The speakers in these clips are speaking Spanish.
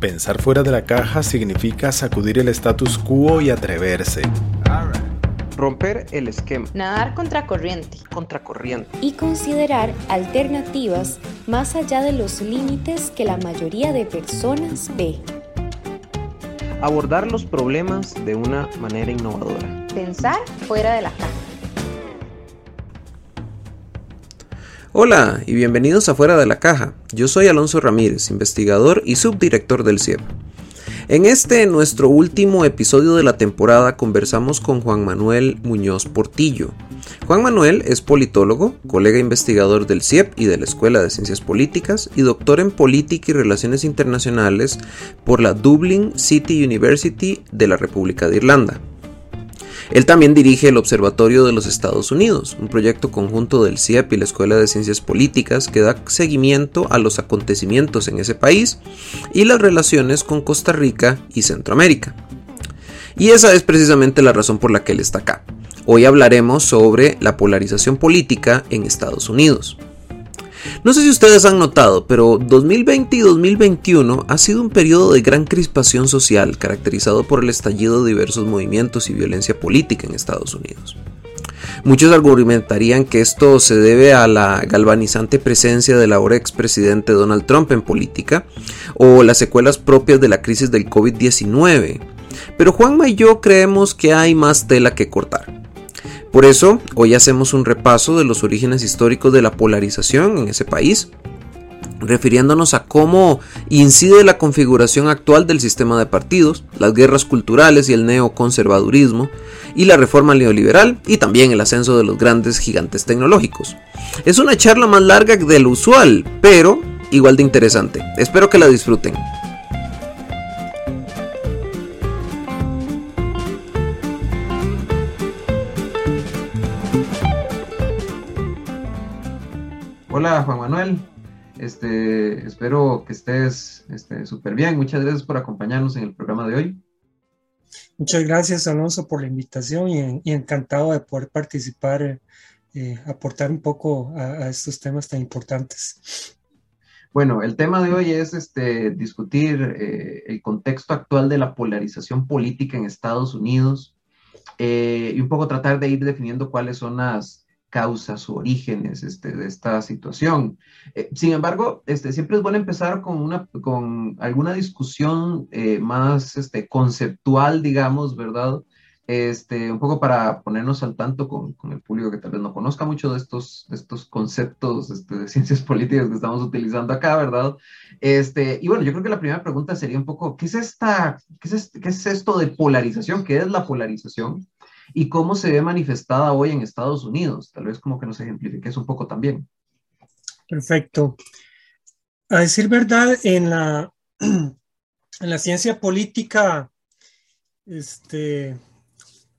Pensar fuera de la caja significa sacudir el status quo y atreverse. Romper el esquema. Nadar contracorriente. Contracorriente. Y considerar alternativas más allá de los límites que la mayoría de personas ve. Abordar los problemas de una manera innovadora. Pensar fuera de la caja. Hola y bienvenidos a Fuera de la Caja. Yo soy Alonso Ramírez, investigador y subdirector del CIEP. En este, nuestro último episodio de la temporada, conversamos con Juan Manuel Muñoz Portillo. Juan Manuel es politólogo, colega investigador del CIEP y de la Escuela de Ciencias Políticas y doctor en Política y Relaciones Internacionales por la Dublin City University de la República de Irlanda. Él también dirige el Observatorio de los Estados Unidos, un proyecto conjunto del CIEP y la Escuela de Ciencias Políticas que da seguimiento a los acontecimientos en ese país y las relaciones con Costa Rica y Centroamérica. Y esa es precisamente la razón por la que él está acá. Hoy hablaremos sobre la polarización política en Estados Unidos. No sé si ustedes han notado, pero 2020 y 2021 ha sido un periodo de gran crispación social caracterizado por el estallido de diversos movimientos y violencia política en Estados Unidos. Muchos argumentarían que esto se debe a la galvanizante presencia del ahora expresidente Donald Trump en política o las secuelas propias de la crisis del COVID-19. Pero Juanma y yo creemos que hay más tela que cortar. Por eso, hoy hacemos un repaso de los orígenes históricos de la polarización en ese país, refiriéndonos a cómo incide la configuración actual del sistema de partidos, las guerras culturales y el neoconservadurismo, y la reforma neoliberal y también el ascenso de los grandes gigantes tecnológicos. Es una charla más larga de lo usual, pero igual de interesante. Espero que la disfruten. Hola Juan Manuel, este, espero que estés súper bien. Muchas gracias por acompañarnos en el programa de hoy. Muchas gracias Alonso por la invitación y, encantado de poder participar, eh, aportar un poco a, estos temas tan importantes. Bueno, el tema de hoy es este, discutir eh, el contexto actual de la polarización política en Estados Unidos eh, y un poco tratar de ir definiendo cuáles son las, causas o orígenes este, de esta situación. Eh, sin embargo, este, siempre es bueno empezar con, una, con alguna discusión eh, más este, conceptual, digamos, ¿verdad? Un poco para ponernos al tanto con, el público que tal vez no conozca mucho de estos, conceptos de ciencias políticas que estamos utilizando acá, ¿verdad? Y bueno, yo creo que la primera pregunta sería un poco, ¿qué es, esta, qué es, qué es esto de polarización? ¿Qué es la polarización? Y cómo se ve manifestada hoy en Estados Unidos. Tal vez como que nos ejemplifiques un poco también. Perfecto. A decir verdad, en la, en la ciencia política este,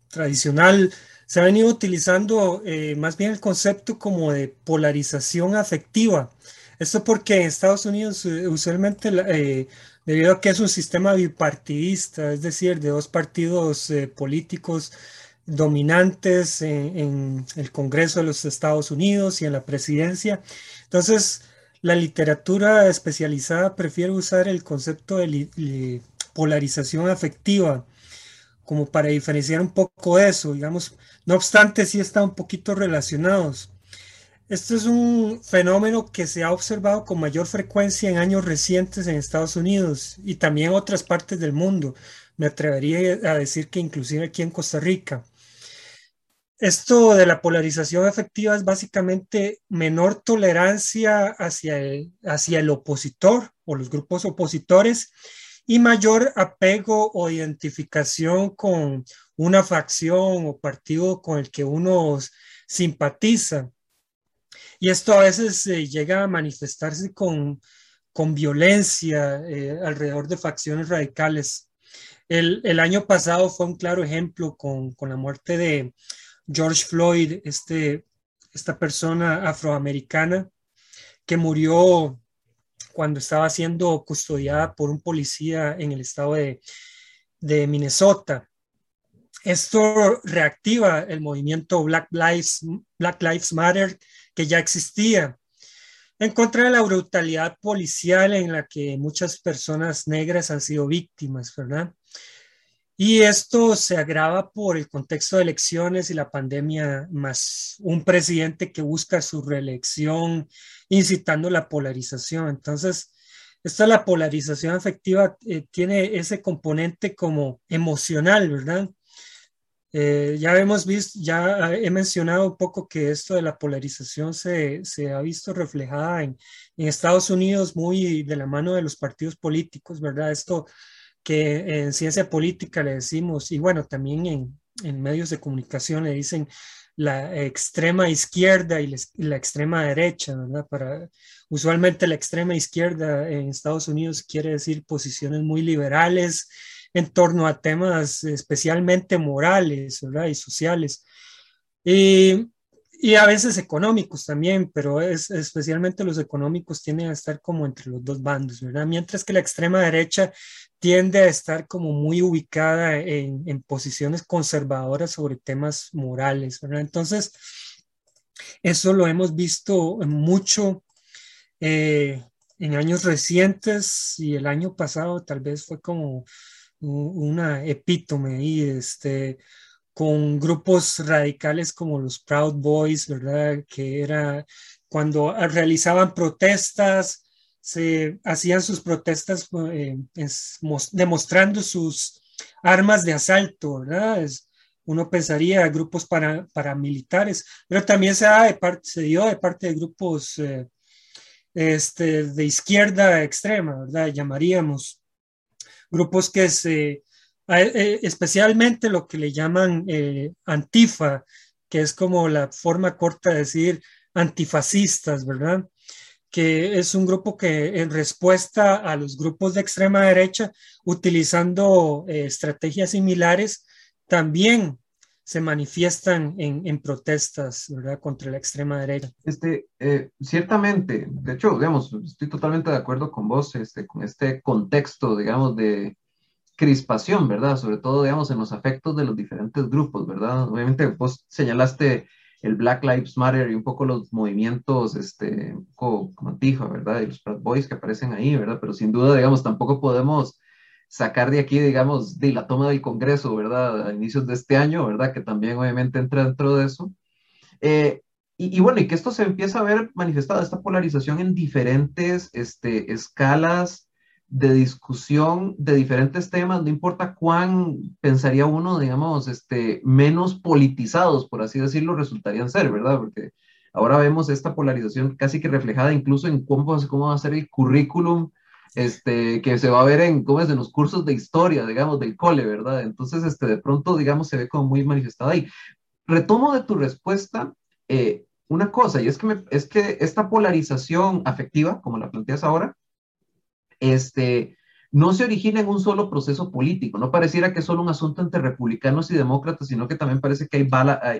tradicional se ha venido utilizando eh, más bien el concepto como de polarización afectiva. Esto porque en Estados Unidos eh, usualmente, eh, debido a que es un sistema bipartidista, es decir, de dos partidos políticos dominantes en, el Congreso de los Estados Unidos y en la presidencia. Entonces, la literatura especializada prefiere usar el concepto de polarización afectiva como para diferenciar un poco eso, digamos. No obstante, sí están un poquito relacionados. Esto es un fenómeno que se ha observado con mayor frecuencia en años recientes en Estados Unidos y también en otras partes del mundo. Me atrevería a decir que inclusive aquí en Costa Rica. Esto de la polarización efectiva es básicamente menor tolerancia hacia el, hacia el opositor o los grupos opositores y mayor apego o identificación con una facción o partido con el que uno simpatiza. Y esto a veces llega a manifestarse con, con violencia eh, alrededor de facciones radicales. El, el, año pasado fue un claro ejemplo con, con la muerte de, George Floyd, este, esta persona afroamericana que murió cuando estaba siendo custodiada por un policía en el estado de, Minnesota. Esto reactiva el movimiento Black Lives, Black Lives Matter que ya existía. en contra de la brutalidad policial en la que muchas personas negras han sido víctimas, ¿verdad? Y esto se agrava por el contexto de elecciones y la pandemia, más un presidente que busca su reelección, incitando la polarización. Entonces, esta la polarización afectiva eh, tiene ese componente como emocional, ¿verdad? Eh, ya hemos visto, ya he mencionado un poco que esto de la polarización se, se ha visto reflejada en, en, Estados Unidos muy de la mano de los partidos políticos, ¿verdad? Esto que en ciencia política le decimos, y bueno, también en, medios de comunicación le dicen la extrema izquierda y la extrema derecha, ¿verdad? Para, usualmente la extrema izquierda en Estados Unidos quiere decir posiciones muy liberales en torno a temas especialmente morales, ¿verdad? Y sociales. Y y a veces económicos también, pero es, especialmente los económicos tienden a estar como entre los dos bandos, ¿verdad? Mientras que la extrema derecha tiende a estar como muy ubicada en, posiciones conservadoras sobre temas morales, ¿verdad? Entonces, eso lo hemos visto mucho eh, en años recientes y el año pasado tal vez fue como una epítome y este con grupos radicales como los Proud Boys, ¿verdad? Que era cuando realizaban protestas, se hacían sus protestas eh, demostrando sus armas de asalto, ¿verdad? Uno pensaría grupos para, paramilitares, pero también se, dio de parte de grupos eh, este, de izquierda extrema, ¿verdad? Llamaríamos grupos que se especialmente lo que le llaman eh, antifa, que es como la forma corta de decir antifascistas, ¿verdad? Que es un grupo que en respuesta a los grupos de extrema derecha, utilizando eh, estrategias similares, también se manifiestan en, protestas, ¿verdad? Contra la extrema derecha. Este, ciertamente, de hecho, digamos, estoy totalmente de acuerdo con vos, este, con este contexto, digamos, de, crispación, ¿verdad? Sobre todo, digamos, en los afectos de los diferentes grupos, ¿verdad? Obviamente, vos señalaste el Black Lives Matter y un poco los movimientos, este, como, Antifa, ¿verdad? Y los Proud Boys que aparecen ahí, ¿verdad? Pero sin duda, digamos, tampoco podemos sacar de aquí, digamos, de la toma del Congreso, ¿verdad? A inicios de este año, ¿verdad? Que también obviamente entra dentro de eso. Eh, y, y, bueno, y que esto se empieza a ver manifestada, esta polarización en diferentes este, escalas de discusión de diferentes temas, no importa cuán pensaría uno, digamos, este, menos politizados, por así decirlo, resultarían ser, ¿verdad? Porque ahora vemos esta polarización casi que reflejada incluso en cómo, cómo va a ser el currículum este, que se va a ver en, ¿cómo es? en los cursos de historia, digamos, del cole, ¿verdad? Entonces, este, de pronto, digamos, se ve como muy manifestada ahí. Retomo de tu respuesta eh, una cosa, y es que, es que esta polarización afectiva, como la planteas ahora, este, no se origina en un solo proceso político. No pareciera que es solo un asunto entre republicanos y demócratas, sino que también parece que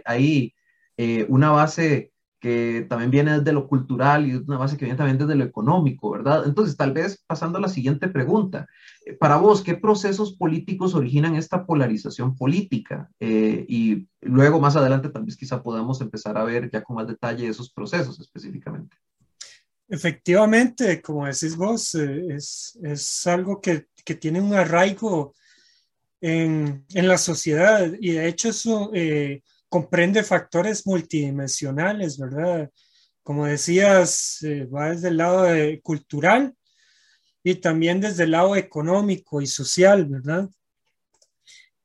hay, eh, una base que también viene desde lo cultural y una base que viene también desde lo económico, ¿verdad? Entonces, tal vez pasando a la siguiente pregunta, eh, para vos, ¿qué procesos políticos originan esta polarización política? Eh, y luego, más adelante, tal vez quizá podamos empezar a ver ya con más detalle esos procesos específicamente. Efectivamente, como decís vos, eh, es, es, algo que, que, tiene un arraigo en, en, la sociedad y de hecho eso eh, comprende factores multidimensionales, ¿verdad? Como decías, eh, va desde el lado cultural y también desde el lado económico y social, ¿verdad?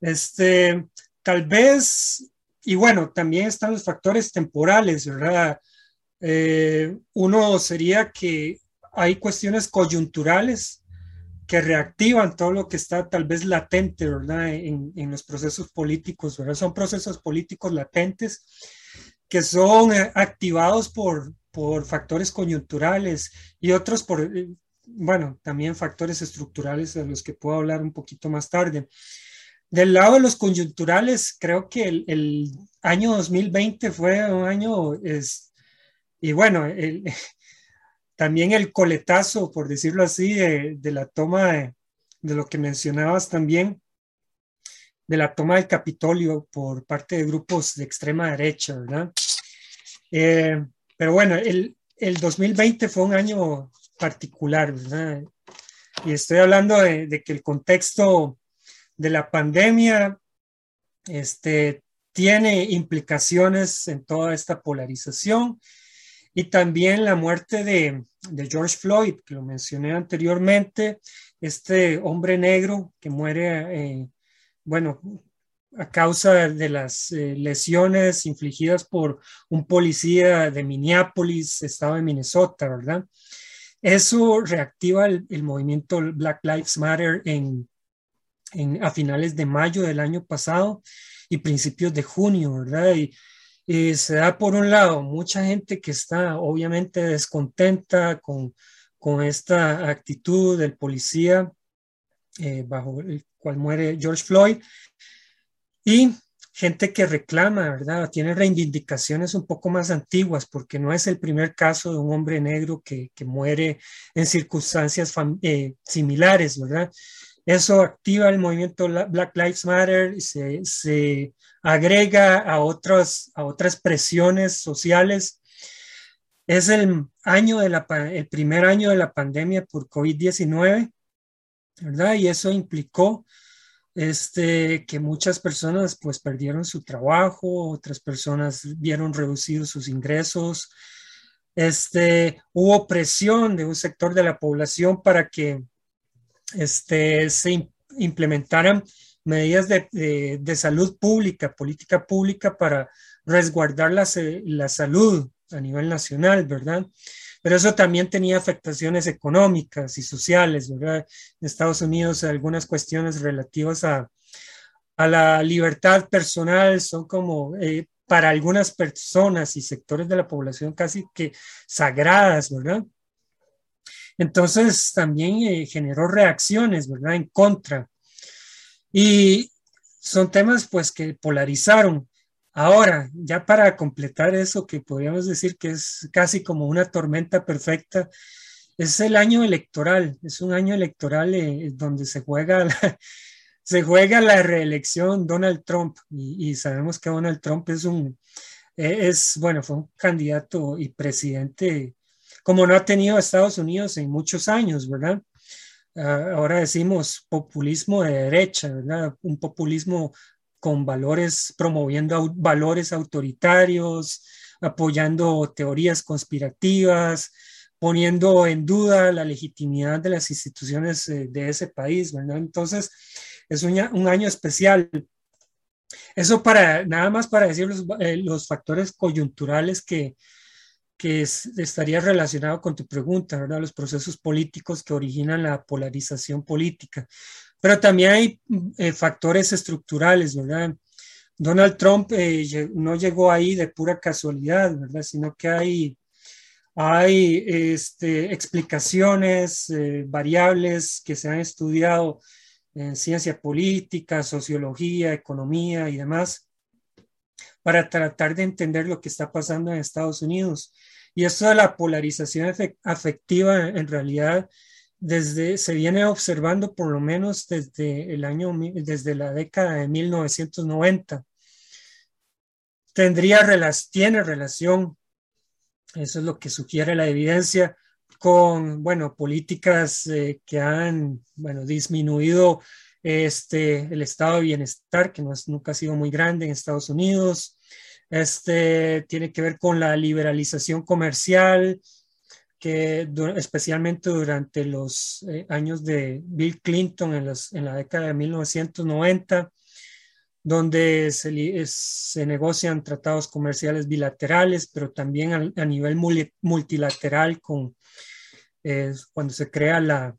Este, tal vez, y bueno, también están los factores temporales, ¿verdad? Eh, uno sería que hay cuestiones coyunturales que reactivan todo lo que está tal vez latente, ¿verdad? En, en los procesos políticos, ¿verdad? Son procesos políticos latentes que son eh, activados por, por factores coyunturales y otros por, eh, bueno, también factores estructurales de los que puedo hablar un poquito más tarde. Del lado de los coyunturales, creo que el, año 2020 fue un año y bueno, también el coletazo, por decirlo así, de, la toma de, lo que mencionabas también, de la toma del Capitolio por parte de grupos de extrema derecha, ¿verdad? Eh, pero bueno, el, el 2020 fue un año particular, ¿verdad? Y estoy hablando de, que el contexto de la pandemia este, tiene implicaciones en toda esta polarización y también la muerte de, George Floyd, que lo mencioné anteriormente, este hombre negro que muere, eh, bueno, a causa de las eh, lesiones infligidas por un policía de Minneapolis, estado de Minnesota, ¿verdad? Eso reactiva el, movimiento Black Lives Matter en, a finales de mayo del año pasado y principios de junio, ¿verdad? Y, se da por un lado mucha gente que está obviamente descontenta con, con esta actitud del policía eh, bajo el cual muere George Floyd y gente que reclama, ¿verdad? Tiene reivindicaciones un poco más antiguas, porque no es el primer caso de un hombre negro que, muere en circunstancias eh, similares, ¿verdad? Eso activa el movimiento Black Lives Matter y se, agrega a, otras a otras presiones sociales. Es el, año de la, el primer año de la pandemia por COVID-19, ¿verdad? Y eso implicó este, que muchas personas pues perdieron su trabajo, otras personas vieron reducidos sus ingresos, este, hubo presión de un sector de la población para que este, se implementaran medidas de, de, salud pública, política pública para resguardar la, la salud a nivel nacional, ¿verdad? pero eso también tenía afectaciones económicas y sociales, ¿verdad? En Estados Unidos algunas cuestiones relativas a, a la libertad personal son como eh, para algunas personas y sectores de la población casi que sagradas, ¿verdad? Entonces también eh, generó reacciones, ¿verdad? En contra. Y son temas pues que polarizaron Ahora, ya para completar eso que podríamos decir que es casi como una tormenta perfecta, es el año electoral, es un año electoral eh, donde se juega, la, se juega la reelección Donald Trump y, sabemos que Donald Trump es un, e, es, bueno, fue un candidato y presidente como no ha tenido Estados Unidos en muchos años, ¿verdad? Ah, ahora decimos populismo de derecha, ¿verdad? Un populismo con valores, promoviendo valores autoritarios, apoyando teorías conspirativas, poniendo en duda la legitimidad de las instituciones eh, de ese país, ¿verdad? Entonces, es un, año especial. Eso para, nada más para decir los, eh, factores coyunturales que, que estaría relacionado con tu pregunta, ¿verdad? Los procesos políticos que originan la polarización política. Pero también hay eh, factores estructurales, ¿verdad? Donald Trump eh, no llegó ahí de pura casualidad, ¿verdad? Sino que hay, hay este, explicaciones eh, variables que se han estudiado en ciencia política, sociología, economía y demás, para tratar de entender lo que está pasando en Estados Unidos. Y esto de la polarización afectiva en realidad desde, se viene observando por lo menos desde el año, desde la década de 1990. Tendría, tiene relación, eso es lo que sugiere la evidencia, con, bueno, políticas eh, que han, bueno, disminuido este, el estado de bienestar, que no es, nunca ha sido muy grande en Estados Unidos. Este, tiene que ver con la liberalización comercial, que especialmente durante los eh, años de Bill Clinton en, en, la década de 1990, donde se, se, negocian tratados comerciales bilaterales, pero también a, nivel multilateral con, eh, cuando se crea la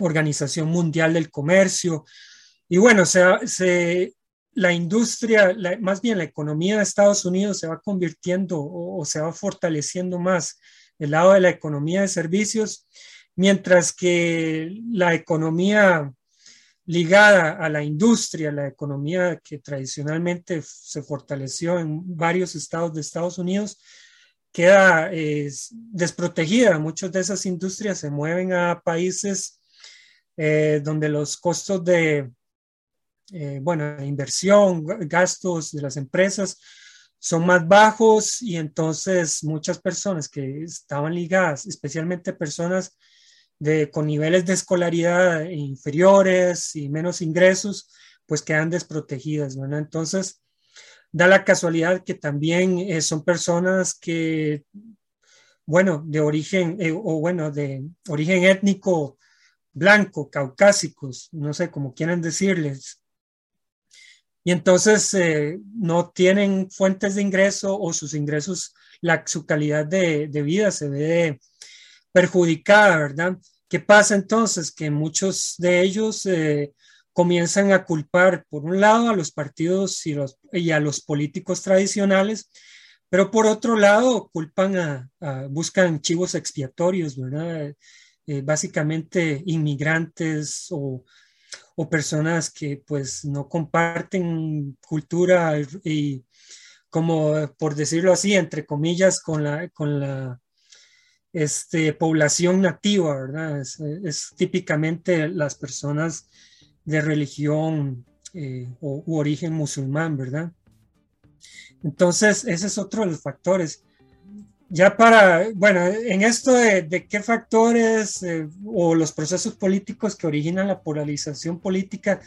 Organización Mundial del Comercio. Y bueno, se, se, la industria, más bien la economía de Estados Unidos se va convirtiendo o se va fortaleciendo más el lado de la economía de servicios, mientras que la economía ligada a la industria, la economía que tradicionalmente se fortaleció en varios estados de Estados Unidos, queda desprotegida. Muchas de esas industrias se mueven a países eh, donde los costos de, eh, bueno, inversión, gastos de las empresas son más bajos y entonces muchas personas que estaban ligadas, especialmente personas de, con niveles de escolaridad inferiores y menos ingresos, pues quedan desprotegidas, ¿verdad? Entonces, da la casualidad que también eh, son personas que, bueno, de origen, eh, o bueno, de origen étnico blanco, caucásicos, no sé cómo quieren decirles. Y entonces eh, no tienen fuentes de ingreso o sus ingresos, la, su calidad de, de vida se ve perjudicada, ¿verdad? ¿Qué pasa entonces? Que muchos de ellos eh, comienzan a culpar, por un lado, a los partidos y, los, y a los políticos tradicionales, pero por otro lado, culpan a, buscan chivos expiatorios, ¿verdad? Eh, básicamente inmigrantes o, o, personas que pues no comparten cultura y, como por decirlo así, entre comillas, con la, con la este, población nativa, ¿verdad? Es, típicamente las personas de religión eh, o, u origen musulmán, ¿verdad? Entonces, ese es otro de los factores. Ya para, bueno, en esto de, qué factores eh, o los procesos políticos que originan la polarización política,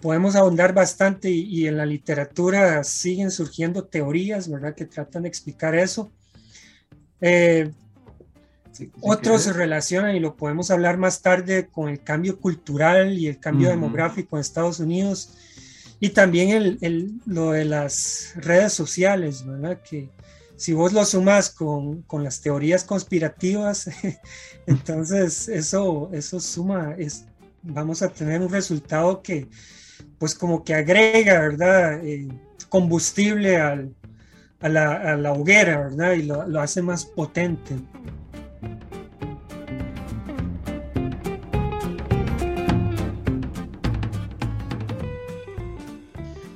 podemos ahondar bastante y, en la literatura siguen surgiendo teorías, ¿verdad?, que tratan de explicar eso. Eh, otros se relacionan y lo podemos hablar más tarde con el cambio cultural y el cambio demográfico en Estados Unidos y también el, lo de las redes sociales, ¿verdad? Que si vos lo sumas con, con las teorías conspirativas, entonces eso, eso suma, es, vamos a tener un resultado que pues como que agrega, ¿verdad? Eh, combustible a, la, a, la, hoguera, ¿verdad? Y lo hace más potente.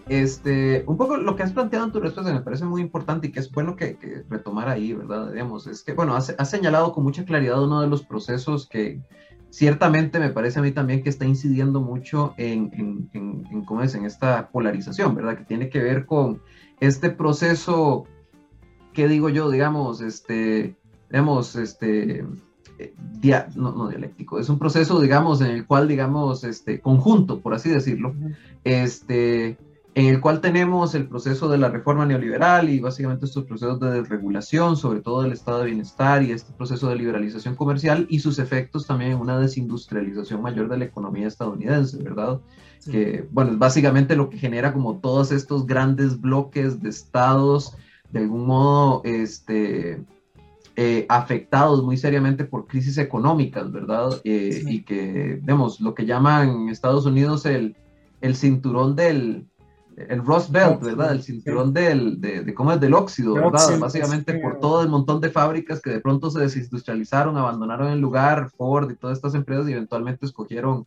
Este, un poco lo que has planteado en tu respuesta me parece muy importante y que es bueno que, retomar ahí, ¿verdad? Digamos, es que, bueno, has, señalado con mucha claridad uno de los procesos que ciertamente me parece a mí también que está incidiendo mucho en, en, ¿cómo es? En esta polarización, ¿verdad? Que tiene que ver con este proceso, ¿qué digo yo? Digamos, este, digamos, este, eh, no, no, dialéctico, es un proceso, digamos, en el cual, digamos, este, conjunto, por así decirlo, este, en el cual tenemos el proceso de la reforma neoliberal y básicamente estos procesos de desregulación, sobre todo del estado de bienestar y este proceso de liberalización comercial y sus efectos también en una desindustrialización mayor de la economía estadounidense, ¿verdad? Que, bueno, es básicamente lo que genera como todos estos grandes bloques de estados, de algún modo, este, eh, afectados muy seriamente por crisis económicas, ¿verdad? Eh, y que, vemos, lo que llaman en Estados Unidos el, el cinturón del el Rust Belt, ¿verdad? El cinturón del, de, ¿cómo es? Del óxido, ¿verdad? Básicamente por todo el montón de fábricas que de pronto se desindustrializaron, abandonaron el lugar, Ford y todas estas empresas y eventualmente escogieron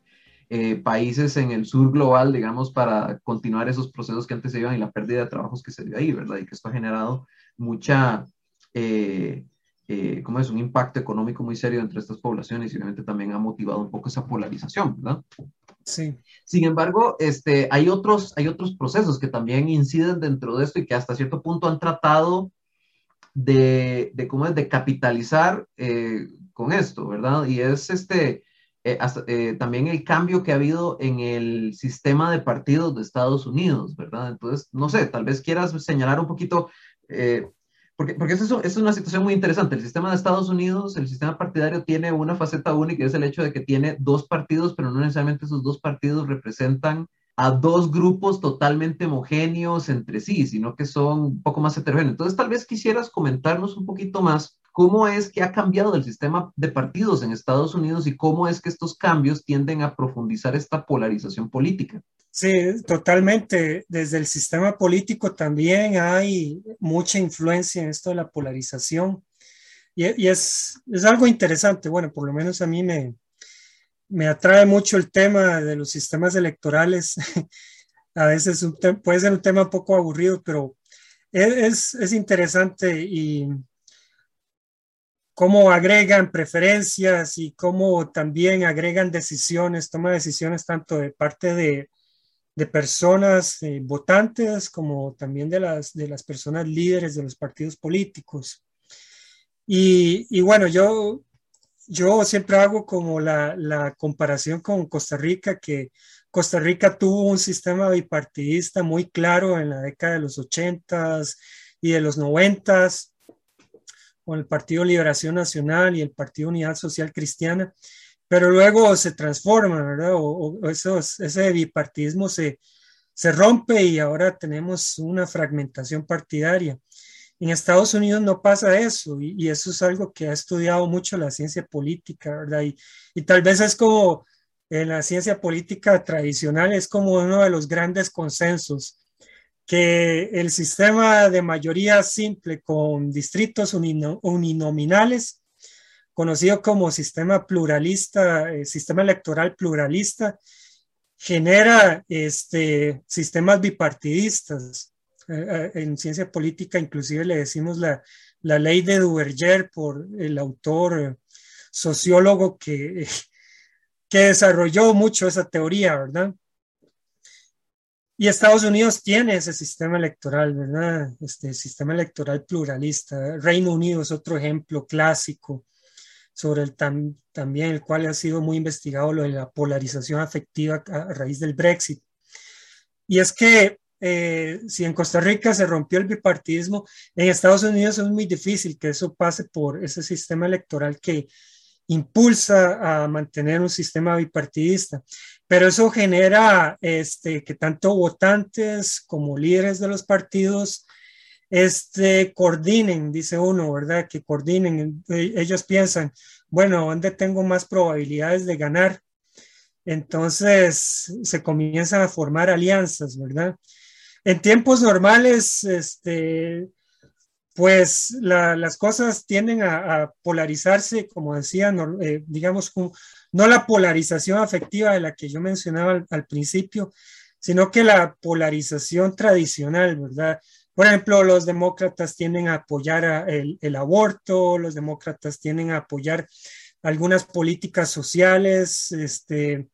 eh, países en el sur global, digamos, para continuar esos procesos que antes se iban y la pérdida de trabajos que se dio ahí, ¿verdad? Y que esto ha generado mucha, eh, eh, ¿cómo es? Un impacto económico muy serio entre estas poblaciones y obviamente también ha motivado un poco esa polarización, ¿verdad? Sí. Sin embargo, este, hay, otros, hay otros procesos que también inciden dentro de esto y que hasta cierto punto han tratado de, de ¿cómo es? De capitalizar eh, con esto, ¿verdad? Y es este, eh, eh, también el cambio que ha habido en el sistema de partidos de Estados Unidos, ¿verdad? Entonces, no sé, tal vez quieras señalar un poquito porque, porque eso, es una situación muy interesante. El sistema de Estados Unidos, el sistema partidario tiene una faceta única es el hecho de que tiene dos partidos, pero no necesariamente esos dos partidos representan a dos grupos totalmente homogéneos entre sí, sino que son un poco más heterogéneos. Entonces, tal vez quisieras comentarnos un poquito más cómo es que ha cambiado el sistema de partidos en Estados Unidos y cómo es que estos cambios tienden a profundizar esta polarización política. Sí, totalmente. Desde el sistema político también hay mucha influencia en esto de la polarización. Y, es, es, algo interesante. Bueno, por lo menos a mí me, me atrae mucho el tema de los sistemas electorales. a veces puede ser un tema un poco aburrido, pero es, es interesante y cómo agregan preferencias y cómo también agregan decisiones, toma decisiones tanto de parte de, de personas eh, votantes como también de las, de las personas líderes de los partidos políticos. Y, y bueno, yo, yo siempre hago como la, la, comparación con Costa Rica, que Costa Rica tuvo un sistema bipartidista muy claro en la década de los 80 y de los 90 con el Partido Liberación Nacional y el Partido Unidad Social Cristiana pero luego se transforma, ¿verdad? O, ese bipartidismo se, rompe y ahora tenemos una fragmentación partidaria. En Estados Unidos no pasa eso y, eso es algo que ha estudiado mucho la ciencia política, ¿verdad? Y, tal vez es como en la ciencia política tradicional, es como uno de los grandes consensos, que el sistema de mayoría simple con distritos uninominales conocido como sistema pluralista, eh, sistema electoral pluralista, genera este, sistemas bipartidistas. Eh, eh, en ciencia política inclusive le decimos la, la ley de Duverger por el autor sociólogo que, que desarrolló mucho esa teoría, ¿verdad? Y Estados Unidos tiene ese sistema electoral, ¿verdad? Este sistema electoral pluralista. Reino Unido es otro ejemplo clásico sobre el también el cual ha sido muy investigado lo de la polarización afectiva a, raíz del Brexit. Y es que eh, si en Costa Rica se rompió el bipartidismo, en Estados Unidos es muy difícil que eso pase por ese sistema electoral que impulsa a mantener un sistema bipartidista. Pero eso genera este, que tanto votantes como líderes de los partidos este, coordinen, dice uno, ¿verdad? Que coordinen. Eh, ellos piensan, bueno, ¿dónde tengo más probabilidades de ganar? Entonces se comienzan a formar alianzas, ¿verdad? En tiempos normales, este, pues las cosas tienden a, polarizarse, como decía, eh, digamos, no la polarización afectiva de la que yo mencionaba al principio, sino que la polarización tradicional, ¿verdad? Por ejemplo, los demócratas tienden a apoyar el, aborto, los demócratas tienden a apoyar algunas políticas sociales, este,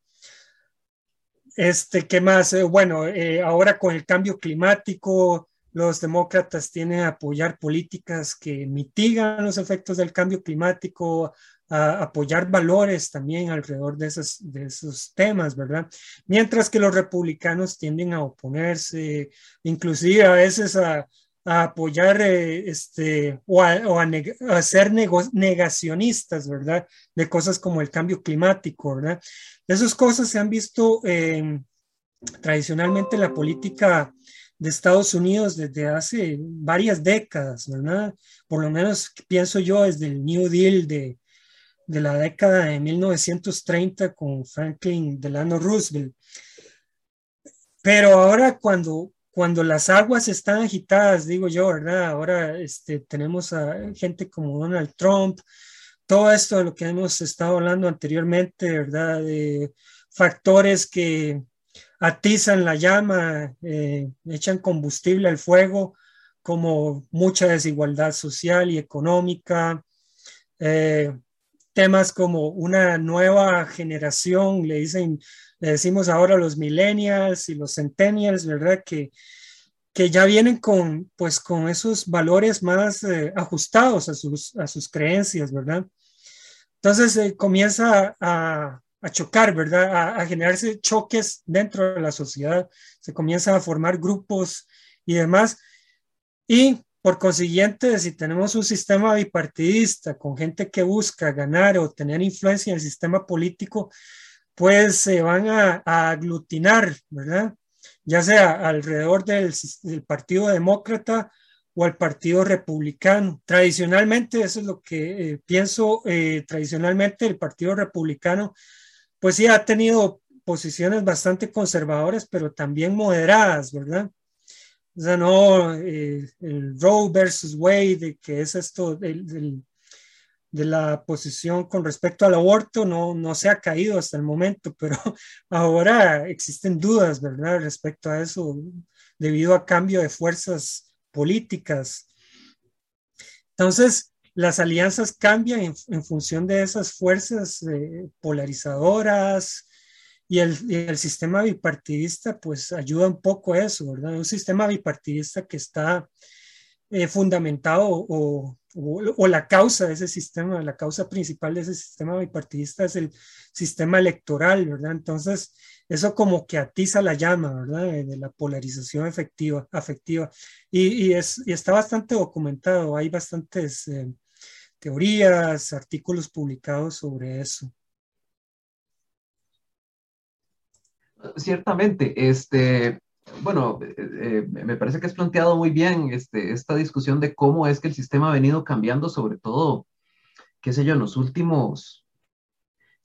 este, ¿qué más? Eh, bueno, eh, ahora con el cambio climático, los demócratas tienen a apoyar políticas que mitigan los efectos del cambio climático, a apoyar valores también alrededor de esos, de esos temas, ¿verdad? Mientras que los republicanos tienden a oponerse, inclusive a veces a, apoyar eh, este, o a, ser negacionistas, ¿verdad? De cosas como el cambio climático, ¿verdad? Esas cosas se han visto tradicionalmente en la política de Estados Unidos desde hace varias décadas, ¿verdad? Por lo menos pienso yo desde el New Deal de, de la década de 1930 con Franklin Delano Roosevelt. Pero ahora cuando, cuando las aguas están agitadas, digo yo, ¿verdad? Ahora este, tenemos a gente como Donald Trump, todo esto de lo que hemos estado hablando anteriormente, ¿verdad? De factores que atizan la llama, eh, echan combustible al fuego, como mucha desigualdad social y económica, eh, temas como una nueva generación, le dicen, le decimos ahora los millennials y los centennials, ¿verdad? Que, que ya vienen con, pues, con esos valores más eh, ajustados a sus, a sus creencias, ¿verdad? Entonces eh, comienza a, chocar, ¿verdad? A, a, generarse choques dentro de la sociedad, se comienzan a formar grupos y demás. Y por consiguiente, si tenemos un sistema bipartidista con gente que busca ganar o tener influencia en el sistema político, pues se van a, aglutinar, ¿verdad? Ya sea alrededor del, Partido Demócrata o al Partido Republicano. Tradicionalmente, eso es lo que eh, pienso, eh, tradicionalmente el Partido Republicano, pues sí ha tenido posiciones bastante conservadoras, pero también moderadas, ¿verdad? O sea, no, eh, el Roe versus Wade, que es esto de la posición con respecto al aborto, no, no se ha caído hasta el momento, pero ahora existen dudas, ¿verdad?, respecto a eso, debido a cambio de fuerzas políticas. Entonces, las alianzas cambian en, función de esas fuerzas eh, polarizadoras, y el, sistema bipartidista pues ayuda un poco a eso, ¿verdad? Un sistema bipartidista que está eh, fundamentado o, o, la causa de ese sistema, la causa principal de ese sistema bipartidista es el sistema electoral, ¿verdad? Entonces, eso como que atiza la llama, ¿verdad? De, la polarización efectiva, afectiva. Y, y, es, y está bastante documentado, hay bastantes eh, teorías, artículos publicados sobre eso. Ciertamente, este, bueno, eh, eh, me parece que has planteado muy bien este, esta discusión de cómo es que el sistema ha venido cambiando, sobre todo, qué sé yo, en los últimos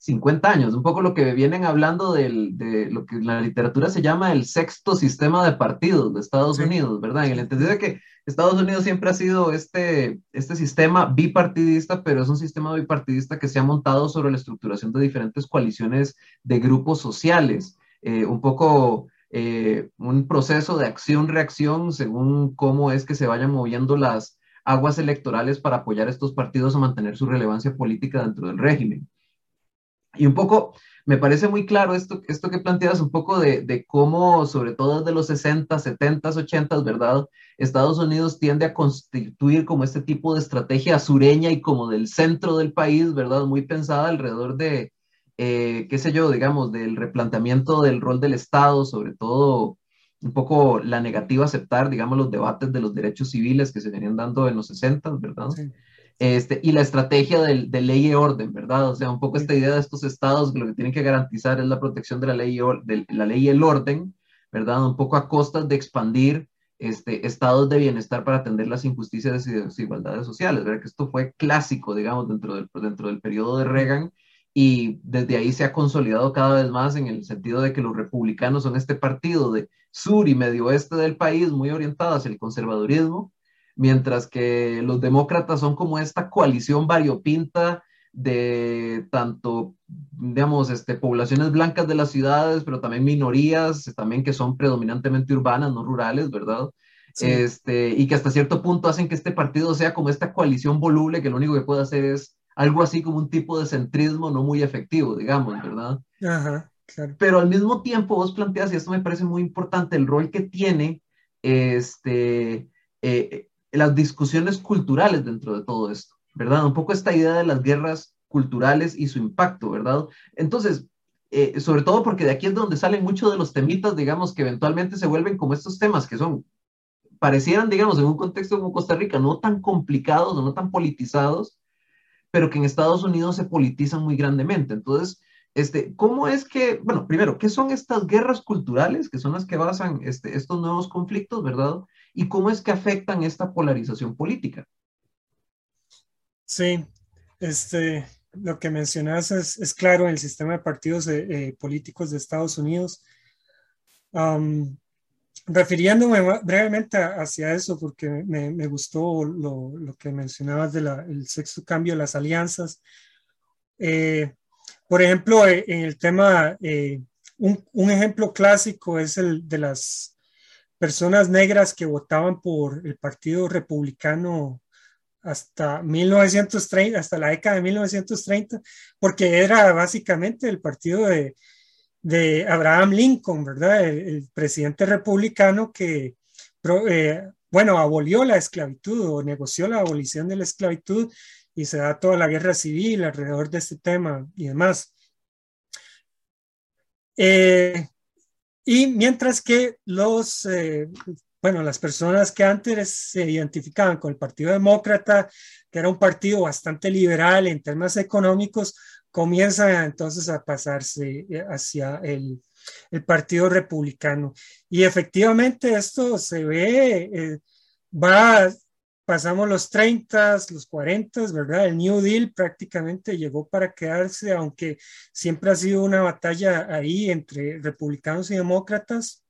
50 años, un poco lo que vienen hablando del, de lo que en la literatura se llama el sexto sistema de partidos de Estados Unidos, ¿verdad? En el entendido de que Estados Unidos siempre ha sido este, este sistema bipartidista, pero es un sistema bipartidista que se ha montado sobre la estructuración de diferentes coaliciones de grupos sociales. Eh, un poco eh, un proceso de acción-reacción según cómo es que se vayan moviendo las aguas electorales para apoyar a estos partidos a mantener su relevancia política dentro del régimen. Y un poco, me parece muy claro esto, esto que planteas, un poco de, de cómo, sobre todo desde los 60, 70, 80, ¿verdad? Estados Unidos tiende a constituir como este tipo de estrategia sureña y como del centro del país, ¿verdad? Muy pensada alrededor de, eh, qué sé yo, digamos, del replanteamiento del rol del Estado, sobre todo un poco la negativa a aceptar, digamos, los debates de los derechos civiles que se venían dando en los 60, ¿verdad? Este, y la estrategia del, de ley y orden, ¿verdad? O sea, un poco esta idea de estos estados que lo que tienen que garantizar es la protección de la ley, de la ley y el orden, ¿verdad? Un poco a costas de expandir este, estados de bienestar para atender las injusticias y desigualdades sociales, ¿verdad? Que esto fue clásico, digamos, dentro del, dentro del periodo de Reagan y desde ahí se ha consolidado cada vez más en el sentido de que los republicanos son este partido de sur y medio oeste del país muy orientado hacia el conservadurismo, mientras que los demócratas son como esta coalición variopinta de tanto, digamos, este, poblaciones blancas de las ciudades, pero también minorías, también que son predominantemente urbanas, no rurales, ¿verdad? Este, y que hasta cierto punto hacen que este partido sea como esta coalición voluble que lo único que puede hacer es algo así como un tipo de centrismo no muy efectivo, digamos, ¿verdad? Ajá, claro. Pero al mismo tiempo vos planteas, y esto me parece muy importante, el rol que tiene este, eh, las discusiones culturales dentro de todo esto, ¿verdad? Un poco esta idea de las guerras culturales y su impacto, ¿verdad? Entonces, eh, sobre todo porque de aquí es donde salen muchos de los temitas, digamos, que eventualmente se vuelven como estos temas que son, parecieran, digamos, en un contexto como Costa Rica, no tan complicados o no tan politizados, pero que en Estados Unidos se politizan muy grandemente. Entonces, este, ¿cómo es que, bueno, primero, ¿qué son estas guerras culturales, que son las que basan este, estos nuevos conflictos, verdad? ¿Y cómo es que afectan esta polarización política? Sí, este, lo que mencionas es, claro en el sistema de partidos eh, eh, políticos de Estados Unidos refiriéndome brevemente hacia eso, porque me, gustó lo, que mencionabas del sexto cambio de las alianzas. Eh, por ejemplo, eh, en el tema, eh, un, ejemplo clásico es el de las personas negras que votaban por el Partido Republicano hasta 1930, hasta la década de 1930, porque era básicamente el partido de, de Abraham Lincoln, ¿verdad? El, presidente republicano que, eh, bueno, abolió la esclavitud o negoció la abolición de la esclavitud y se da toda la guerra civil alrededor de este tema y demás. Eh, y mientras que los, eh, bueno, las personas que antes se identificaban con el Partido Demócrata, que era un partido bastante liberal en temas económicos, comienza entonces a pasarse eh, hacia el, Partido Republicano. Y efectivamente esto se ve, eh, va, pasamos los 30, los 40, ¿verdad? El New Deal prácticamente llegó para quedarse, aunque siempre ha sido una batalla ahí entre republicanos y demócratas.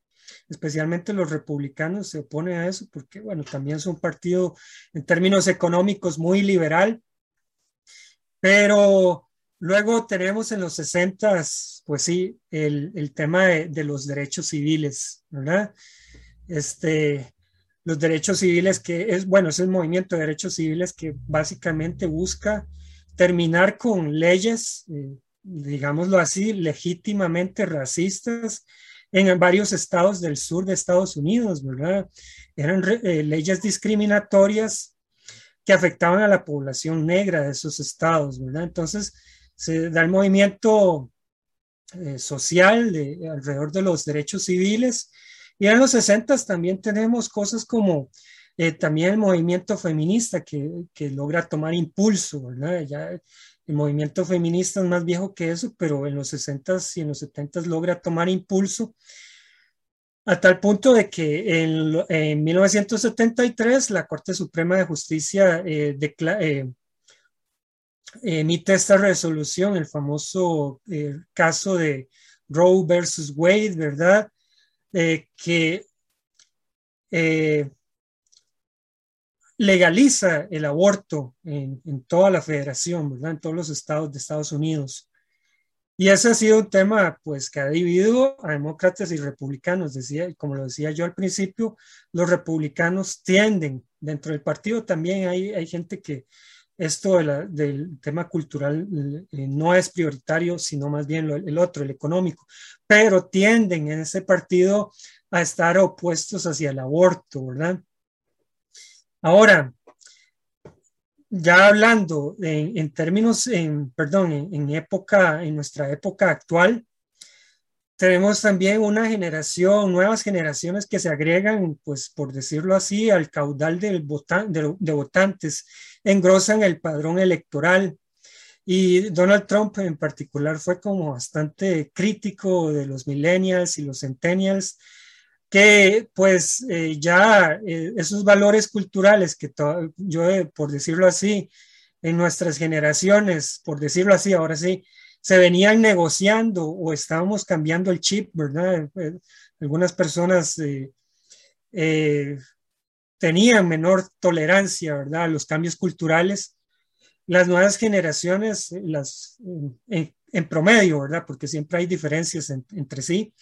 Especialmente los republicanos se oponen a eso porque, bueno, también es un partido en términos económicos muy liberal, pero Luego tenemos en los 60, pues sí, el, tema de, los derechos civiles, ¿verdad? Este, los derechos civiles que es, bueno, es el movimiento de derechos civiles que básicamente busca terminar con leyes, eh, digámoslo así, legítimamente racistas en varios estados del sur de Estados Unidos, ¿verdad? Eran eh, leyes discriminatorias que afectaban a la población negra de esos estados, ¿verdad? Entonces, se da el movimiento eh, social de, alrededor de los derechos civiles. Y en los 60 también tenemos cosas como eh, también el movimiento feminista que, que, logra tomar impulso. Ya el movimiento feminista es más viejo que eso, pero en los 60 y en los 70 logra tomar impulso a tal punto de que en, en 1973 la Corte Suprema de Justicia eh, eh, emite esta resolución, el famoso eh, caso de Roe versus Wade, ¿verdad? que legaliza el aborto en, en, toda la federación, ¿verdad? En todos los estados de Estados Unidos. Y ese ha sido un tema pues que ha dividido a demócratas y republicanos. Decía, como lo decía yo al principio, los republicanos tienden, dentro del partido también hay, hay gente que esto del tema cultural eh, no es prioritario, sino más bien el otro, el económico, pero tienden en ese partido a estar opuestos hacia el aborto, ¿verdad? Ahora, ya hablando en, términos, en, perdón, en, época, en nuestra época actual, tenemos también una generación, nuevas generaciones que se agregan, pues por decirlo así, al caudal del de, de, votantes, engrosan el padrón electoral. Y Donald Trump en particular fue como bastante crítico de los millennials y los centennials, que pues eh, ya eh, esos valores culturales que yo, eh, por decirlo así, en nuestras generaciones, por decirlo así, ahora sí, se venían negociando o estábamos cambiando el chip, ¿verdad? algunas personas tenían menor tolerancia, ¿verdad? A los cambios culturales. Las nuevas generaciones, las, en, promedio, ¿verdad? Porque siempre hay diferencias entre sí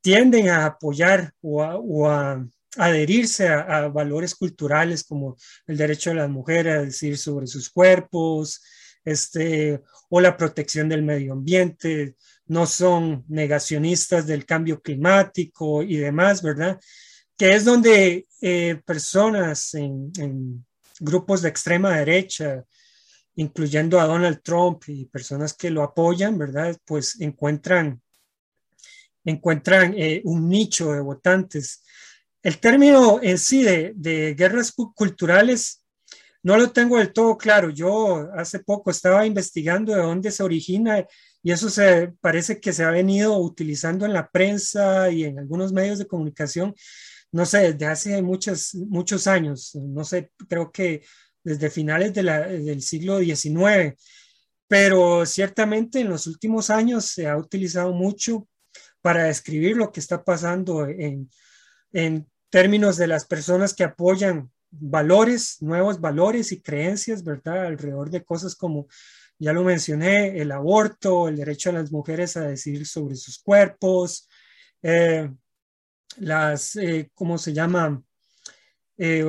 tienden a apoyar o a, adherirse a, valores culturales como el derecho de las mujeres a decir sobre sus cuerpos, este, o la protección del medio ambiente, no son negacionistas del cambio climático y demás, ¿verdad? Que es donde eh, personas en, grupos de extrema derecha, incluyendo a Donald Trump y personas que lo apoyan, ¿verdad? Pues encuentran encuentran eh, un nicho de votantes. El término en sí de, guerras culturales no lo tengo del todo claro. Yo hace poco estaba investigando de dónde se origina y eso se parece que se ha venido utilizando en la prensa y en algunos medios de comunicación, no sé, desde hace muchos, muchos años, no sé, creo que desde finales del siglo XIX, pero ciertamente en los últimos años se ha utilizado mucho para describir lo que está pasando en, en términos de las personas que apoyan valores, nuevos valores y creencias, ¿verdad? Alrededor de cosas como, ya lo mencioné, el aborto, el derecho a las mujeres a decidir sobre sus cuerpos, eh, las, eh, ¿cómo se llama? Eh,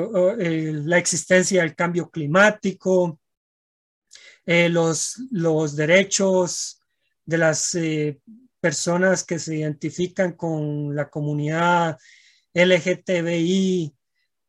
la existencia del cambio climático, los, los derechos de las personas que se identifican con la comunidad LGTBI,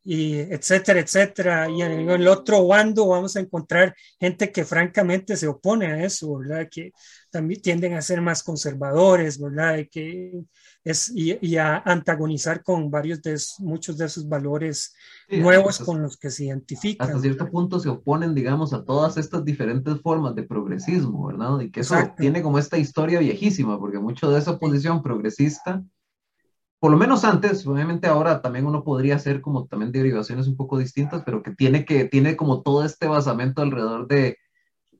y etcétera, etcétera. Y en el otro bando vamos a encontrar gente que francamente se opone a eso, ¿verdad? Que también tienden a ser más conservadores, ¿verdad? Y, que es, y, a antagonizar con varios de muchos de esos valores nuevos con los que se identifican. Hasta cierto punto se oponen, digamos, a todas estas diferentes formas de progresismo, ¿verdad? Y que eso tiene como esta historia viejísima, porque mucho de esa oposición progresista por lo menos antes, obviamente ahora también uno podría hacer como también derivaciones un poco distintas, pero que tiene, que, tiene como todo este basamento alrededor de,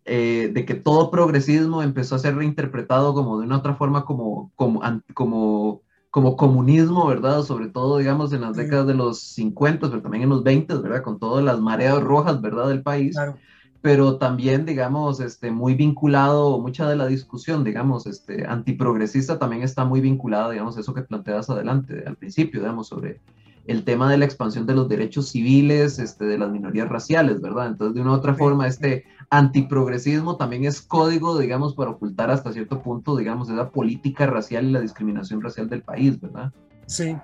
eh, de que todo progresismo empezó a ser reinterpretado como de una otra forma como, como, como, como comunismo, ¿verdad? Sobre todo, digamos, en las décadas de los 50, pero también en los 20, ¿verdad? Con todas las mareas rojas, ¿verdad? Del país. Pero también, digamos, este, muy vinculado, mucha de la discusión, digamos, este, antiprogresista también está muy vinculada, digamos, eso que planteas adelante, al principio, digamos, sobre el tema de la expansión de los derechos civiles, este, de las minorías raciales, ¿verdad? Entonces, de una u otra forma, este antiprogresismo también es código, digamos, para ocultar hasta cierto punto, digamos, esa política racial y la discriminación racial del país, ¿verdad? Sí.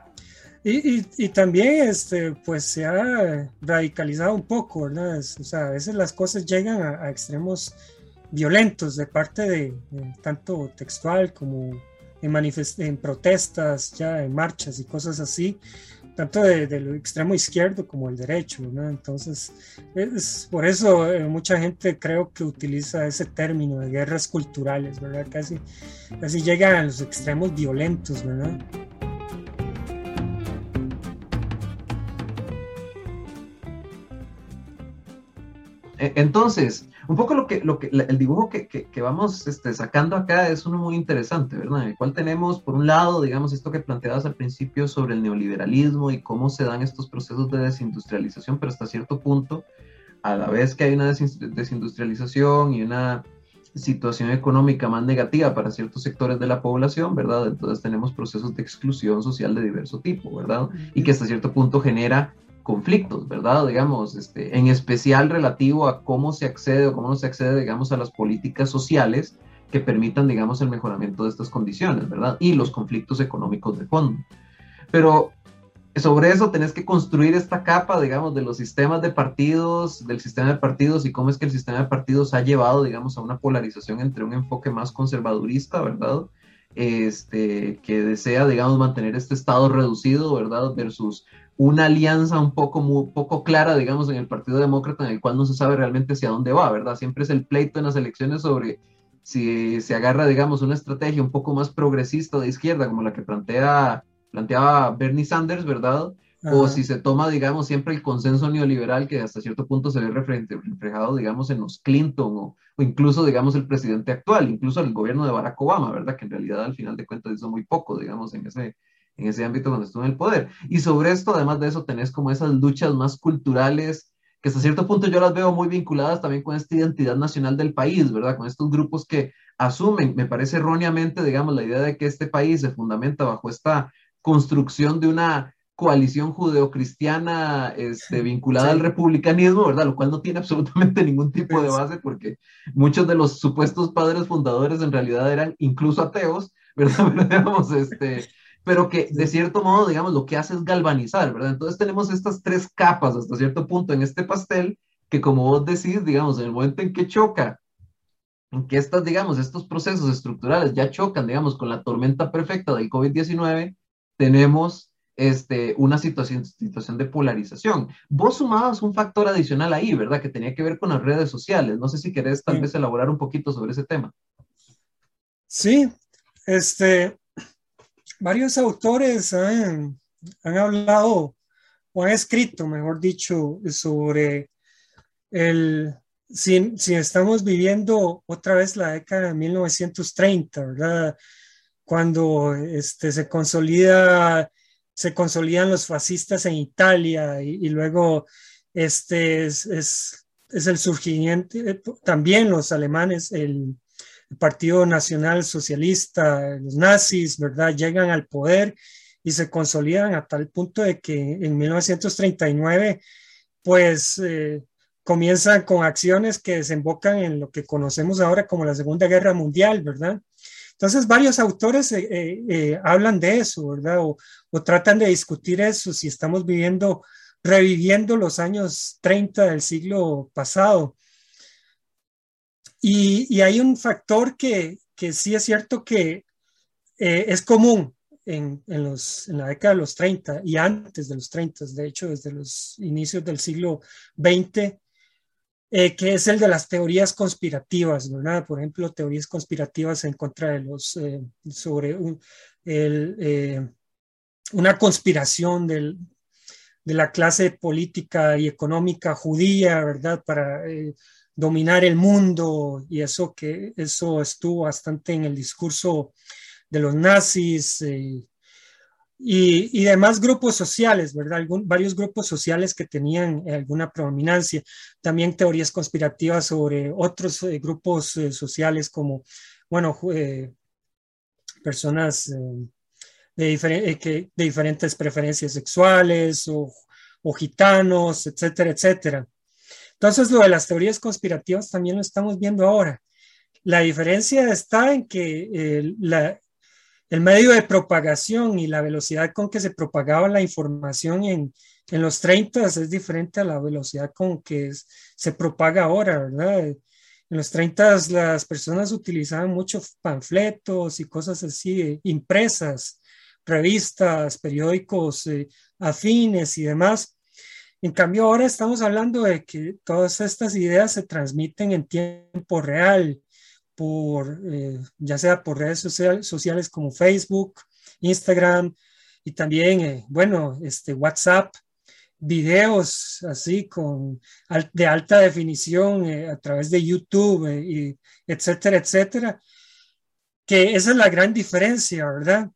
Y, y, también, este, pues, se ha radicalizado un poco, ¿verdad? o sea, a veces las cosas llegan a, extremos violentos de parte de, tanto textual como en, en protestas, ya en marchas y cosas así tanto del extremo izquierdo como el derecho, ¿no? Entonces, es, por eso eh, mucha gente creo que utiliza ese término de guerras culturales, ¿verdad? Casi, casi llegan a los extremos violentos, ¿verdad? Entonces, un poco lo que, lo que el dibujo que, que, vamos este, sacando acá es uno muy interesante, ¿verdad? En el cual tenemos, por un lado, digamos, esto que planteabas al principio sobre el neoliberalismo y cómo se dan estos procesos de desindustrialización, pero hasta cierto punto, a la vez que hay una desindustrialización y una situación económica más negativa para ciertos sectores de la población, ¿verdad? Entonces tenemos procesos de exclusión social de diverso tipo, ¿verdad? Y que hasta cierto punto genera conflictos, ¿verdad? Digamos, este, en especial relativo a cómo se accede o cómo no se accede, digamos, a las políticas sociales que permitan, digamos, el mejoramiento de estas condiciones, ¿verdad? Y los conflictos económicos de fondo. Pero sobre eso tenés que construir esta capa, digamos, de los sistemas de partidos, del sistema de partidos y cómo es que el sistema de partidos ha llevado, digamos, a una polarización entre un enfoque más conservadurista, ¿verdad? Este, que desea, digamos, mantener este estado reducido, ¿verdad? Versus una alianza un poco, muy, poco clara, digamos, en el Partido Demócrata, en el cual no se sabe realmente hacia dónde va, ¿verdad? Siempre es el pleito en las elecciones sobre si se agarra, digamos, una estrategia un poco más progresista de izquierda, como la que plantea, planteaba Bernie Sanders, ¿verdad? O si se toma, digamos, siempre el consenso neoliberal que hasta cierto punto se ve reflejado, digamos, en los Clinton o, o, incluso, digamos, el presidente actual, incluso el gobierno de Barack Obama, ¿verdad? Que en realidad al final de cuentas hizo muy poco, digamos, en ese, en ese ámbito cuando estuvo en el poder. Y sobre esto, además de eso, tenés como esas luchas más culturales que hasta cierto punto yo las veo muy vinculadas también con esta identidad nacional del país, ¿verdad? Con estos grupos que asumen, me parece erróneamente, digamos, la idea de que este país se fundamenta bajo esta construcción de una coalición judeocristiana este, vinculada al republicanismo, ¿verdad? Lo cual no tiene absolutamente ningún tipo de base porque muchos de los supuestos padres fundadores en realidad eran incluso ateos, ¿verdad? Pero digamos, este, pero que de cierto modo, digamos, lo que hace es galvanizar, ¿verdad? Entonces tenemos estas tres capas hasta cierto punto en este pastel que como vos decís, digamos, en el momento en que choca, en que estas, digamos, estos procesos estructurales ya chocan, digamos, con la tormenta perfecta del COVID-19, tenemos este, una situación, situación de polarización. Vos sumabas un factor adicional ahí, ¿verdad? Que tenía que ver con las redes sociales. No sé si querés tal vez elaborar un poquito sobre ese tema. Sí, este, varios autores han, hablado o han escrito, mejor dicho, sobre el, si, si, estamos viviendo otra vez la década de 1930, ¿verdad? Cuando este, se consolida, se consolidan los fascistas en Italia y, luego este es, es, es, el surgimiento, también los alemanes, el, el Partido Nacional Socialista, los nazis, ¿verdad? Llegan al poder y se consolidan a tal punto de que en 1939, pues eh, comienzan con acciones que desembocan en lo que conocemos ahora como la Segunda Guerra Mundial, ¿verdad? Entonces, varios autores eh, eh, hablan de eso, ¿verdad? O, o, tratan de discutir eso, si estamos viviendo, reviviendo los años 30 del siglo pasado. Y, hay un factor que, que, sí es cierto que eh, es común en, en, los, en, la década de los 30 y antes de los 30, de hecho desde los inicios del siglo XX, eh, que es el de las teorías conspirativas, ¿verdad? Por ejemplo, teorías conspirativas en contra de los, eh, sobre un, el, una conspiración del, de la clase política y económica judía, ¿verdad? Para dominar el mundo y eso que eso estuvo bastante en el discurso de los nazis. Eh, y, demás grupos sociales, ¿verdad? varios grupos sociales que tenían alguna predominancia. También teorías conspirativas sobre otros eh, grupos eh, sociales como, bueno, eh, personas de, diferentes preferencias sexuales o, o gitanos, etcétera, etcétera. Entonces, lo de las teorías conspirativas también lo estamos viendo ahora. La diferencia está en que la, el medio de propagación y la velocidad con que se propagaba la información en, en los 30 es diferente a la velocidad con que se propaga ahora, ¿verdad? En los 30 las personas utilizaban muchos panfletos y cosas así, eh, impresas, revistas, periódicos eh, afines y demás. En cambio, ahora estamos hablando de que todas estas ideas se transmiten en tiempo real, por, eh, ya sea por redes sociales como Facebook, Instagram y también, eh, bueno, este, WhatsApp, videos así con de alta definición eh, a través de YouTube, y etcétera, etcétera, que esa es la gran diferencia, ¿verdad?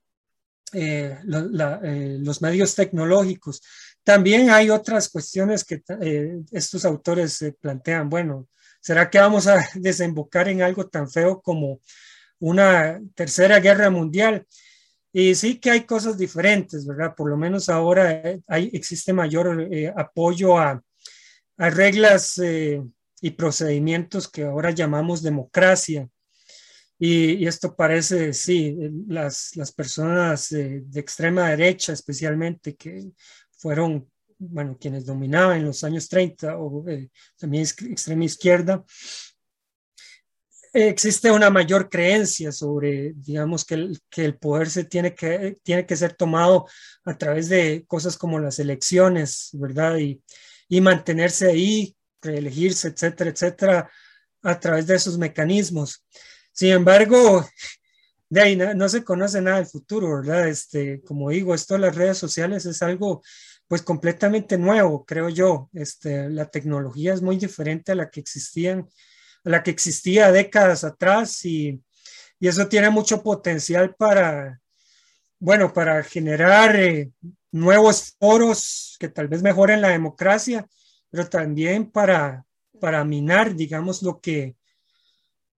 los medios tecnológicos. También hay otras cuestiones que estos autores plantean, bueno, ¿Será que vamos a desembocar en algo tan feo como una tercera guerra mundial? Y sí que hay cosas diferentes, ¿verdad? Por lo menos ahora eh, hay, existe mayor eh, apoyo a, reglas eh, y procedimientos que ahora llamamos democracia. Y, esto parece, sí, las, las personas de extrema derecha especialmente que fueron bueno, quienes dominaban en los años 30 o eh, también extrema izquierda, existe una mayor creencia sobre, digamos, que el, que el poder se tiene que, tiene que ser tomado a través de cosas como las elecciones, ¿verdad? Y, y mantenerse ahí, reelegirse, etcétera, etcétera, a través de esos mecanismos. Sin embargo, de ahí no, no, se conoce nada del futuro, ¿verdad? Este, como digo, esto de las redes sociales es algo pues completamente nuevo, creo yo. Este, la tecnología es muy diferente a la que existían, a la que existía décadas atrás y, eso tiene mucho potencial para, bueno, para generar eh, nuevos foros que tal vez mejoren la democracia, pero también para, para minar, digamos, lo que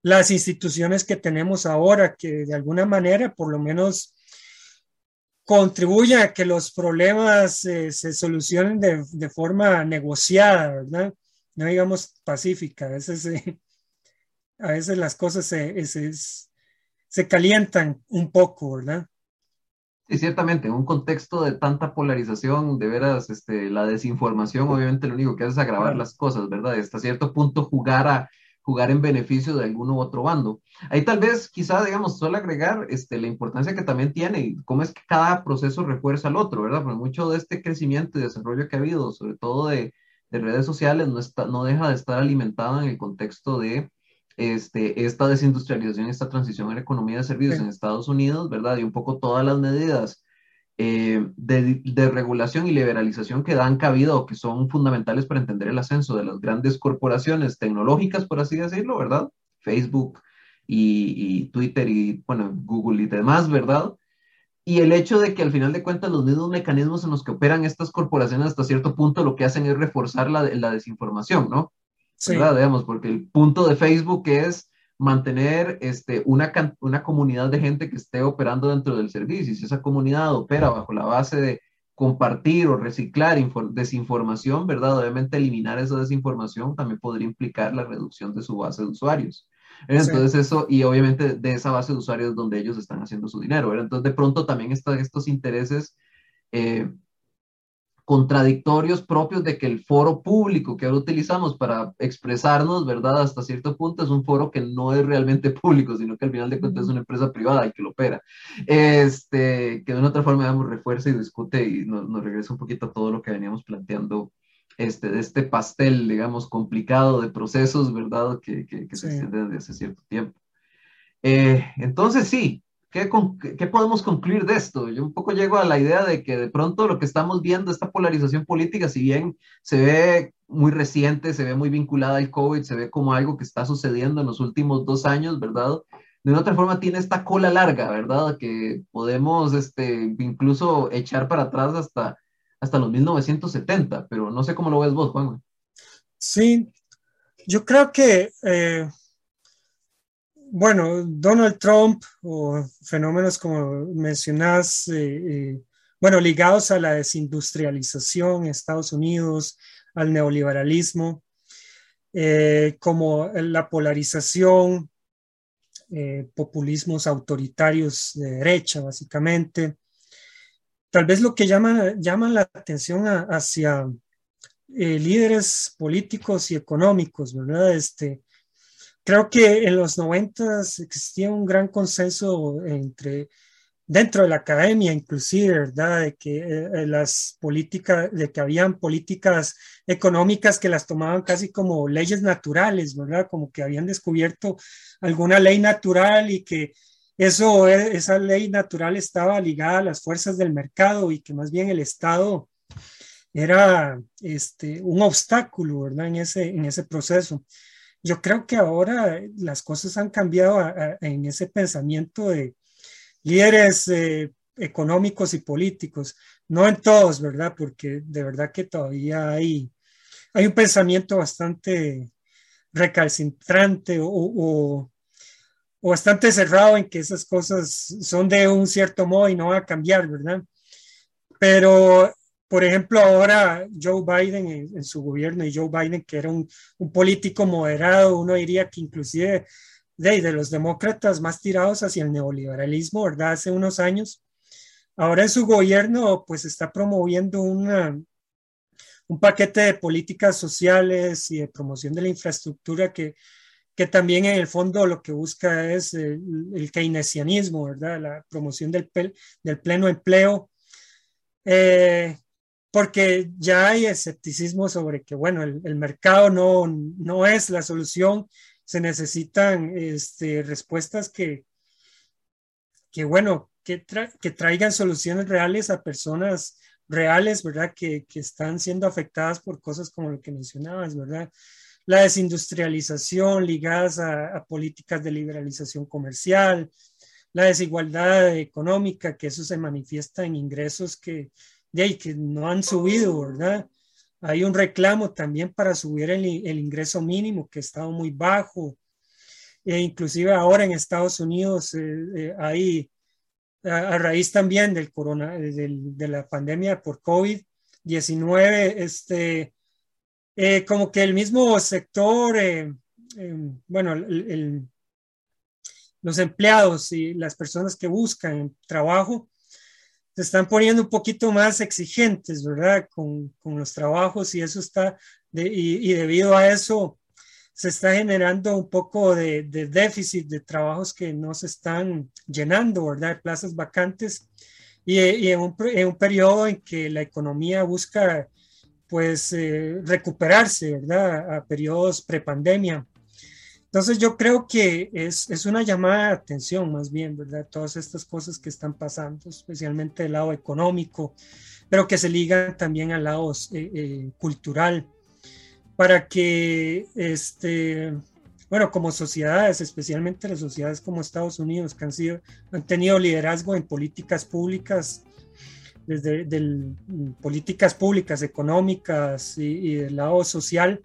las instituciones que tenemos ahora, que de alguna manera, por lo menos contribuye a que los problemas eh, se solucionen de, forma negociada, ¿verdad? No digamos pacífica. A veces, eh, a veces las cosas se, se, calientan un poco, ¿verdad? Sí, ciertamente, en un contexto de tanta polarización, de veras, este, la desinformación obviamente lo único que hace es agravar las cosas, ¿verdad? Hasta cierto punto jugar a, jugar en beneficio de alguno u otro bando. Ahí tal vez, quizá, digamos, solo agregar este, la importancia que también tiene y cómo es que cada proceso refuerza al otro, ¿verdad? Porque mucho de este crecimiento y desarrollo que ha habido, sobre todo de, de redes sociales, no, está, no deja de estar alimentado en el contexto de este, esta desindustrialización, esta transición en la economía de servicios en Estados Unidos, ¿verdad? Y un poco todas las medidas eh, de, regulación y liberalización que dan cabida o que son fundamentales para entender el ascenso de las grandes corporaciones tecnológicas, por así decirlo, ¿verdad? Facebook y, Twitter y, bueno, Google y demás, ¿verdad? Y el hecho de que al final de cuentas los mismos mecanismos en los que operan estas corporaciones hasta cierto punto lo que hacen es reforzar la, la desinformación, ¿no? Sí. ¿Verdad? Digamos, porque el punto de Facebook es mantener este, una, una comunidad de gente que esté operando dentro del servicio. Y si esa comunidad opera bajo la base de compartir o reciclar desinformación, ¿verdad? Obviamente eliminar esa desinformación también podría implicar la reducción de su base de usuarios. Entonces eso, y obviamente de esa base de usuarios donde ellos están haciendo su dinero. ¿verdad? Entonces de pronto también están estos intereses eh, contradictorios propios de que el foro público que ahora utilizamos para expresarnos, ¿verdad? Hasta cierto punto es un foro que no es realmente público, sino que al final de cuentas es una empresa privada y que lo opera. Este, que de una otra forma, digamos, refuerza y discute y nos, nos regresa un poquito a todo lo que veníamos planteando este, de este pastel, digamos, complicado de procesos, ¿verdad? Que, que, se extiende desde hace cierto tiempo. Eh, entonces, sí, ¿Qué, podemos concluir de esto? Yo un poco llego a la idea de que de pronto lo que estamos viendo, esta polarización política, si bien se ve muy reciente, se ve muy vinculada al COVID, se ve como algo que está sucediendo en los últimos dos años, ¿verdad? de una otra forma tiene esta cola larga, ¿verdad? Que podemos este, incluso echar para atrás hasta, hasta los 1970, pero no sé cómo lo ves vos, Juan. Sí, yo creo que, eh, bueno, Donald Trump o fenómenos como mencionás, eh, eh, bueno, ligados a la desindustrialización en Estados Unidos, al neoliberalismo, como la polarización, populismos autoritarios de derecha, básicamente. Tal vez lo que llama, llama la atención hacia eh, líderes políticos y económicos, ¿verdad? Este, creo que en los noventas existía un gran consenso entre dentro de la academia inclusive, ¿verdad? De que eh, eh, las políticas, de que habían políticas económicas que las tomaban casi como leyes naturales, ¿verdad? Como que habían descubierto alguna ley natural y que eso, esa ley natural estaba ligada a las fuerzas del mercado y que más bien el Estado era este, un obstáculo, ¿verdad? En ese, en ese proceso. Yo creo que ahora las cosas han cambiado en ese pensamiento de líderes eh, económicos y políticos, no en todos, ¿verdad? Porque de verdad que todavía hay, hay un pensamiento bastante recalcitrante o, o, o bastante cerrado en que esas cosas son de un cierto modo y no van a cambiar, ¿verdad? Pero por ejemplo, ahora Joe Biden en, su gobierno y Joe Biden, que era un, político moderado, uno diría que inclusive de, de, los demócratas más tirados hacia el neoliberalismo, ¿verdad? Hace unos años. Ahora en su gobierno, pues está promoviendo una, un paquete de políticas sociales y de promoción de la infraestructura que, que también en el fondo lo que busca es el, keynesianismo, ¿verdad? La promoción del, del pleno empleo. Eh, porque ya hay escepticismo sobre que, bueno, el, mercado no, no, es la solución, se necesitan este, respuestas que, que bueno, que, traigan soluciones reales a personas reales, ¿verdad? Que, que, están siendo afectadas por cosas como lo que mencionabas, ¿verdad? La desindustrialización ligadas a políticas de liberalización comercial, la desigualdad económica, que eso se manifiesta en ingresos que, de que no han subido, ¿verdad? Hay un reclamo también para subir el, ingreso mínimo que ha estado muy bajo. E inclusive ahora en Estados Unidos eh, eh, hay, a, raíz también del corona, de la pandemia por COVID-19, este, eh, como que el mismo sector, bueno, los empleados y las personas que buscan trabajo, se están poniendo un poquito más exigentes, ¿verdad? Con, con los trabajos y eso está, y, debido a eso se está generando un poco de, de, déficit de trabajos que no se están llenando, ¿verdad? Plazas vacantes y, y en, un, en, un, periodo en que la economía busca pues eh, recuperarse, ¿verdad? A periodos prepandemia. Entonces yo creo que es, es, una llamada de atención más bien, ¿verdad? Todas estas cosas que están pasando, especialmente del lado económico, pero que se ligan también al lado eh, eh, cultural, para que, este, bueno, como sociedades, especialmente las sociedades como Estados Unidos, que han, sido, han tenido liderazgo en políticas públicas, desde del, políticas públicas, económicas y, y del lado social,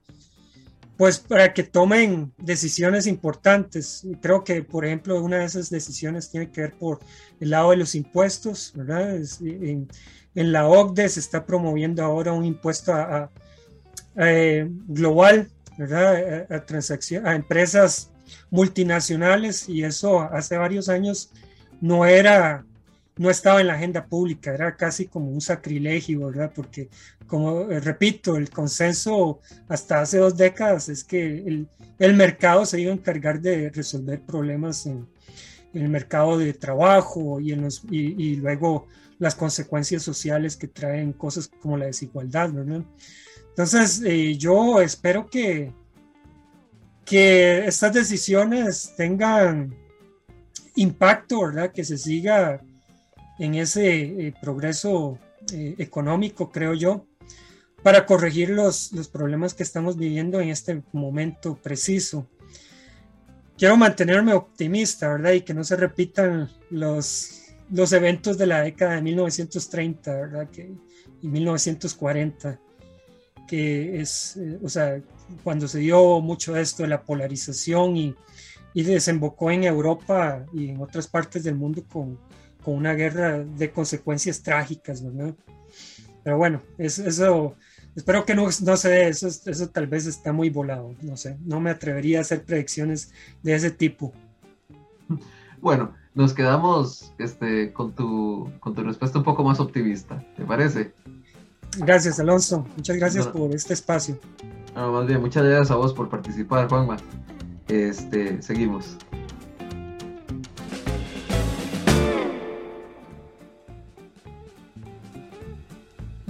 pues para que tomen decisiones importantes. Creo que, por ejemplo, una de esas decisiones tiene que ver por el lado de los impuestos, ¿verdad? En, la OCDE se está promoviendo ahora un impuesto a, eh, global, ¿verdad? A, a empresas multinacionales y eso hace varios años no era no estaba en la agenda pública, era casi como un sacrilegio, ¿verdad? Porque, como eh, repito, el consenso hasta hace dos décadas es que el, mercado se iba a encargar de resolver problemas en, el mercado de trabajo y, en los, y, luego las consecuencias sociales que traen cosas como la desigualdad, ¿verdad? Entonces, eh, yo espero que, que estas decisiones tengan impacto, ¿verdad? Que se siga en ese eh, progreso eh, económico, creo yo, para corregir los, los, problemas que estamos viviendo en este momento preciso. quiero mantenerme optimista, ¿verdad? Y que no se repitan los, los eventos de la década de 1930, ¿verdad? Que, y 1940, que es, eh, o sea, cuando se dio mucho esto de la polarización y, y desembocó en Europa y en otras partes del mundo con, con una guerra de consecuencias trágicas, ¿verdad? Pero bueno, eso, espero que no, no se dé, eso, eso tal vez está muy volado, no sé, no me atrevería a hacer predicciones de ese tipo. Bueno, nos quedamos este, con, tu, con tu respuesta un poco más optimista, ¿te parece? Gracias, Alonso. Muchas gracias por este espacio. No, más bien, muchas gracias a vos por participar, Juanma. Este, seguimos.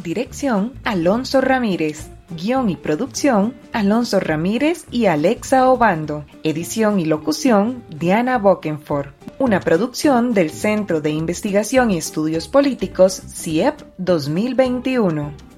Dirección Alonso Ramírez. Guión y producción Alonso Ramírez y Alexa Obando. Edición y locución Diana Bokenford. Una producción del Centro de Investigación y Estudios Políticos CIEP 2021.